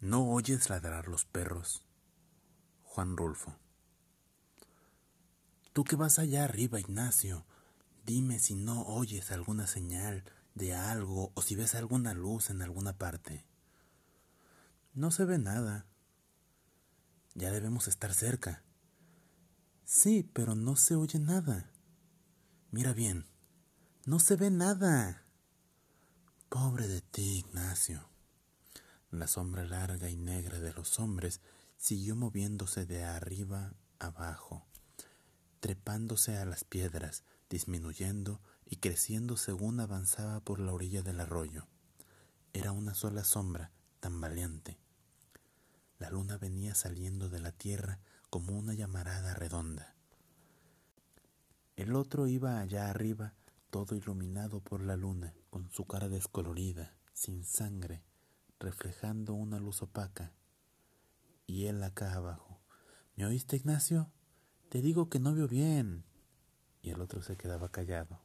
¿No oyes ladrar los perros? Juan Rulfo. Tú que vas allá arriba, Ignacio, dime si no oyes alguna señal de algo o si ves alguna luz en alguna parte. No se ve nada. Ya debemos estar cerca. Sí, pero no se oye nada. Mira bien, no se ve nada. Pobre de ti, Ignacio. La sombra larga y negra de los hombres siguió moviéndose de arriba abajo, trepándose a las piedras, disminuyendo y creciendo según avanzaba por la orilla del arroyo. Era una sola sombra, tan valiente. La luna venía saliendo de la tierra como una llamarada redonda. El otro iba allá arriba, todo iluminado por la luna, con su cara descolorida, sin sangre, reflejando una luz opaca. Y él acá abajo. ¿Me oíste, Ignacio? Te digo que no veo bien. Y el otro se quedaba callado.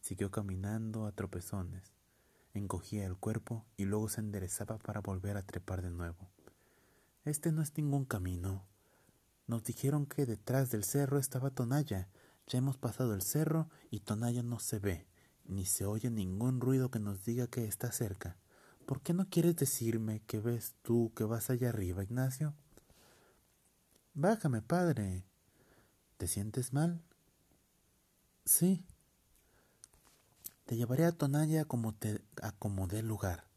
Siguió caminando a tropezones. Encogía el cuerpo y luego se enderezaba para volver a trepar de nuevo. Este no es ningún camino. Nos dijeron que detrás del cerro estaba Tonalla. Ya hemos pasado el cerro y Tonalla no se ve, ni se oye ningún ruido que nos diga que está cerca. ¿Por qué no quieres decirme que ves tú que vas allá arriba, Ignacio? Bájame, padre. ¿Te sientes mal? Sí. Te llevaré a Tonalla como te acomodé el lugar.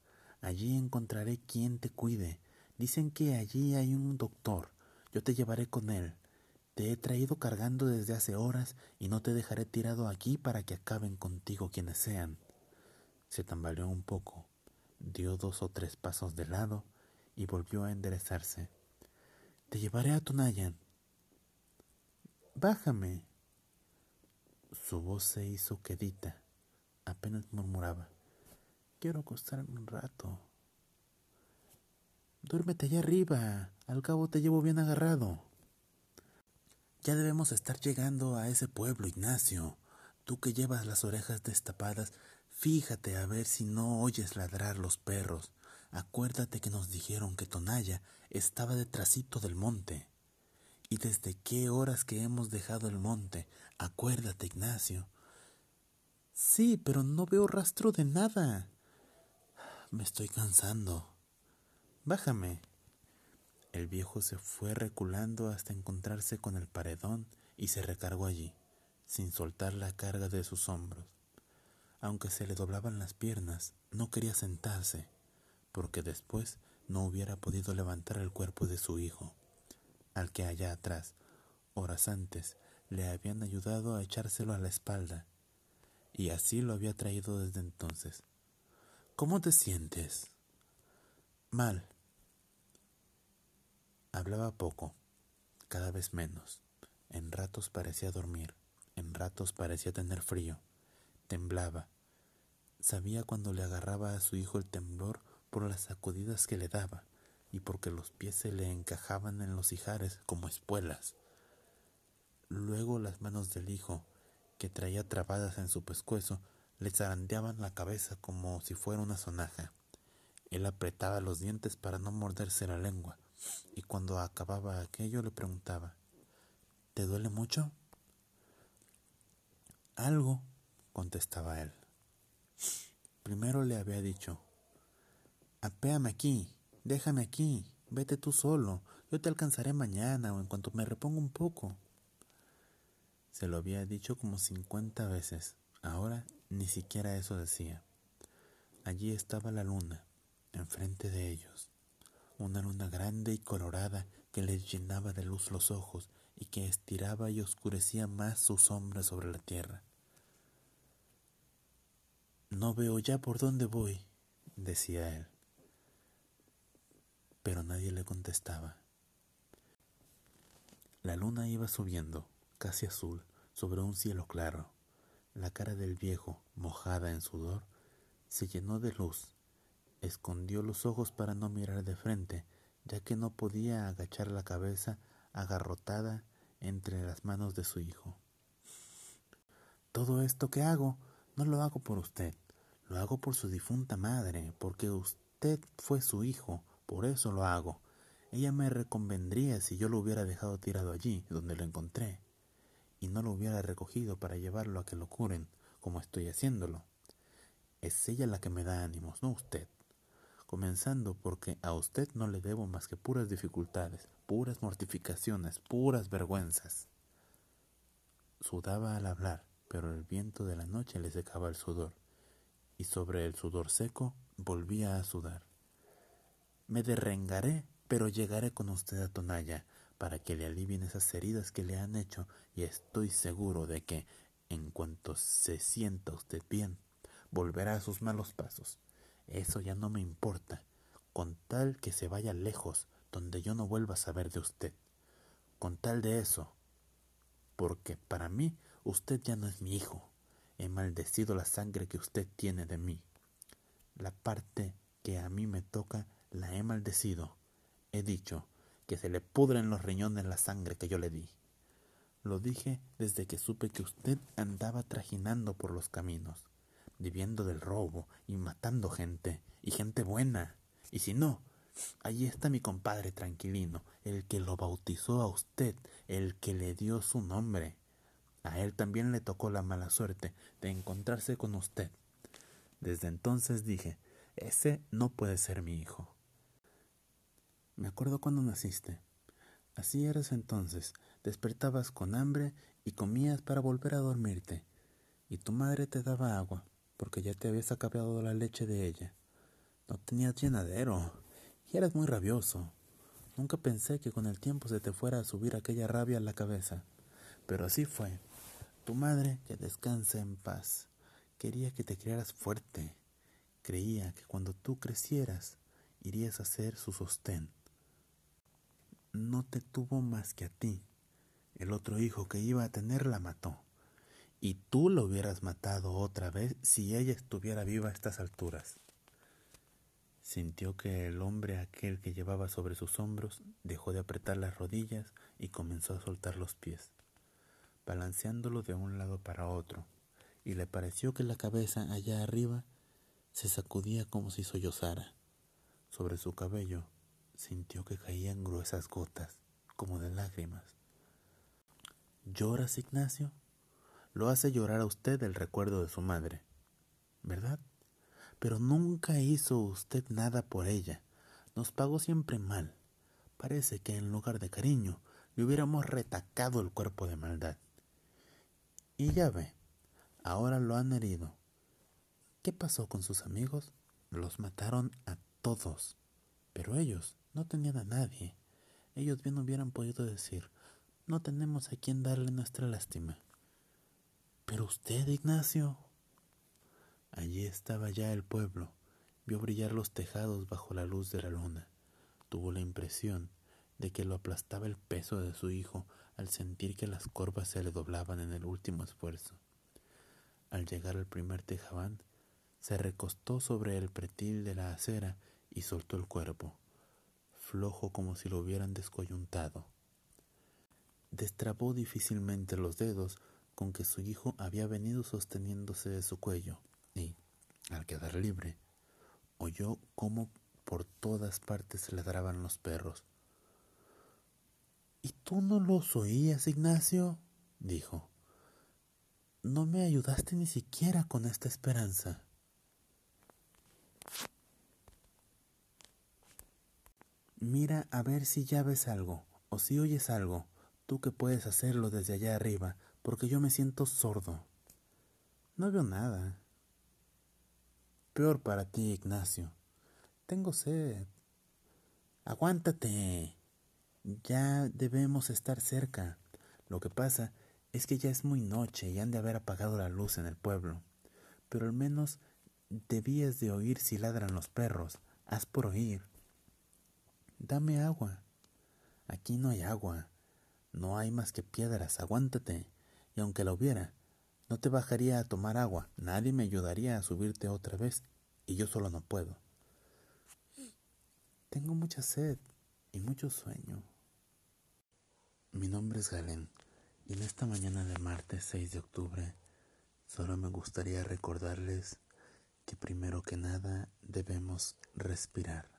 Allí encontraré quien te cuide. Dicen que allí hay un doctor. Yo te llevaré con él. Te he traído cargando desde hace horas y no te dejaré tirado aquí para que acaben contigo quienes sean. Se tambaleó un poco dio dos o tres pasos de lado y volvió a enderezarse. Te llevaré a Tonayan. Bájame. Su voz se hizo quedita. Apenas murmuraba. Quiero acostarme un rato. Duérmete allá arriba. Al cabo te llevo bien agarrado. Ya debemos estar llegando a ese pueblo, Ignacio. Tú que llevas las orejas destapadas, Fíjate a ver si no oyes ladrar los perros. Acuérdate que nos dijeron que Tonalla estaba detrásito del monte. ¿Y desde qué horas que hemos dejado el monte? Acuérdate, Ignacio. Sí, pero no veo rastro de nada. Me estoy cansando. Bájame. El viejo se fue reculando hasta encontrarse con el paredón y se recargó allí, sin soltar la carga de sus hombros. Aunque se le doblaban las piernas, no quería sentarse, porque después no hubiera podido levantar el cuerpo de su hijo, al que allá atrás, horas antes, le habían ayudado a echárselo a la espalda, y así lo había traído desde entonces. ¿Cómo te sientes? Mal. Hablaba poco, cada vez menos. En ratos parecía dormir, en ratos parecía tener frío temblaba. Sabía cuando le agarraba a su hijo el temblor por las sacudidas que le daba y porque los pies se le encajaban en los ijares como espuelas. Luego las manos del hijo, que traía trabadas en su pescuezo, le zarandeaban la cabeza como si fuera una sonaja. Él apretaba los dientes para no morderse la lengua, y cuando acababa aquello le preguntaba ¿Te duele mucho? Algo, contestaba él. Primero le había dicho, apéame aquí, déjame aquí, vete tú solo, yo te alcanzaré mañana o en cuanto me reponga un poco. Se lo había dicho como cincuenta veces, ahora ni siquiera eso decía. Allí estaba la luna, enfrente de ellos, una luna grande y colorada que les llenaba de luz los ojos y que estiraba y oscurecía más su sombra sobre la tierra. No veo ya por dónde voy, decía él. Pero nadie le contestaba. La luna iba subiendo, casi azul, sobre un cielo claro. La cara del viejo, mojada en sudor, se llenó de luz. Escondió los ojos para no mirar de frente, ya que no podía agachar la cabeza agarrotada entre las manos de su hijo. Todo esto que hago no lo hago por usted, lo hago por su difunta madre, porque usted fue su hijo, Por eso lo hago. Ella me reconvendría si yo lo hubiera dejado tirado allí, donde lo encontré, y no lo hubiera recogido para llevarlo a que lo curen, como estoy haciéndolo. Es ella la que me da ánimos, no usted. Comenzando porque a usted no le debo más que puras dificultades, puras mortificaciones, puras vergüenzas. Sudaba al hablar, pero el viento de la noche le secaba el sudor, y sobre el sudor seco volvía a sudar. Me derrengaré, pero llegaré con usted a Tonalla para que le alivien esas heridas que le han hecho y estoy seguro de que, en cuanto se sienta usted bien, volverá a sus malos pasos. Eso ya no me importa, con tal que se vaya lejos, donde yo no vuelva a saber de usted. Con tal de eso, porque para mí usted ya no es mi hijo. He maldecido la sangre que usted tiene de mí. La parte que a mí me toca la he maldecido. He dicho que se le pudren los riñones la sangre que yo le di. Lo dije desde que supe que usted andaba trajinando por los caminos, viviendo del robo y matando gente, y gente buena. Y si no, allí está mi compadre tranquilino, el que lo bautizó a usted, el que le dio su nombre. A él también le tocó la mala suerte de encontrarse con usted. Desde entonces dije, ese no puede ser mi hijo. Me acuerdo cuando naciste. Así eras entonces. Despertabas con hambre y comías para volver a dormirte. Y tu madre te daba agua, porque ya te habías acabado la leche de ella. No tenías llenadero y eras muy rabioso. Nunca pensé que con el tiempo se te fuera a subir aquella rabia a la cabeza. Pero así fue. Tu madre, que descansa en paz, quería que te criaras fuerte. Creía que cuando tú crecieras, irías a ser su sostén no te tuvo más que a ti. El otro hijo que iba a tener la mató. Y tú lo hubieras matado otra vez si ella estuviera viva a estas alturas. Sintió que el hombre aquel que llevaba sobre sus hombros dejó de apretar las rodillas y comenzó a soltar los pies, balanceándolo de un lado para otro, y le pareció que la cabeza allá arriba se sacudía como si sollozara. Sobre su cabello sintió que caían gruesas gotas, como de lágrimas. ¿Lloras, Ignacio? Lo hace llorar a usted el recuerdo de su madre, ¿verdad? Pero nunca hizo usted nada por ella. Nos pagó siempre mal. Parece que en lugar de cariño le hubiéramos retacado el cuerpo de maldad. Y ya ve, ahora lo han herido. ¿Qué pasó con sus amigos? Los mataron a todos. Pero ellos no tenían a nadie. Ellos bien hubieran podido decir, no tenemos a quien darle nuestra lástima. Pero usted, Ignacio. Allí estaba ya el pueblo. Vio brillar los tejados bajo la luz de la luna. Tuvo la impresión de que lo aplastaba el peso de su hijo al sentir que las corvas se le doblaban en el último esfuerzo. Al llegar al primer tejabán, se recostó sobre el pretil de la acera y soltó el cuerpo flojo como si lo hubieran descoyuntado. Destrabó difícilmente los dedos con que su hijo había venido sosteniéndose de su cuello y, al quedar libre, oyó cómo por todas partes ladraban los perros. ¿Y tú no los oías, Ignacio? dijo. No me ayudaste ni siquiera con esta esperanza. Mira a ver si ya ves algo, o si oyes algo, tú que puedes hacerlo desde allá arriba, porque yo me siento sordo. No veo nada. Peor para ti, Ignacio. Tengo sed. Aguántate. Ya debemos estar cerca. Lo que pasa es que ya es muy noche y han de haber apagado la luz en el pueblo. Pero al menos debías de oír si ladran los perros. Haz por oír. Dame agua. Aquí no hay agua. No hay más que piedras. Aguántate. Y aunque la hubiera, no te bajaría a tomar agua. Nadie me ayudaría a subirte otra vez. Y yo solo no puedo. Tengo mucha sed y mucho sueño. Mi nombre es Galen. Y en esta mañana de martes 6 de octubre, solo me gustaría recordarles que primero que nada debemos respirar.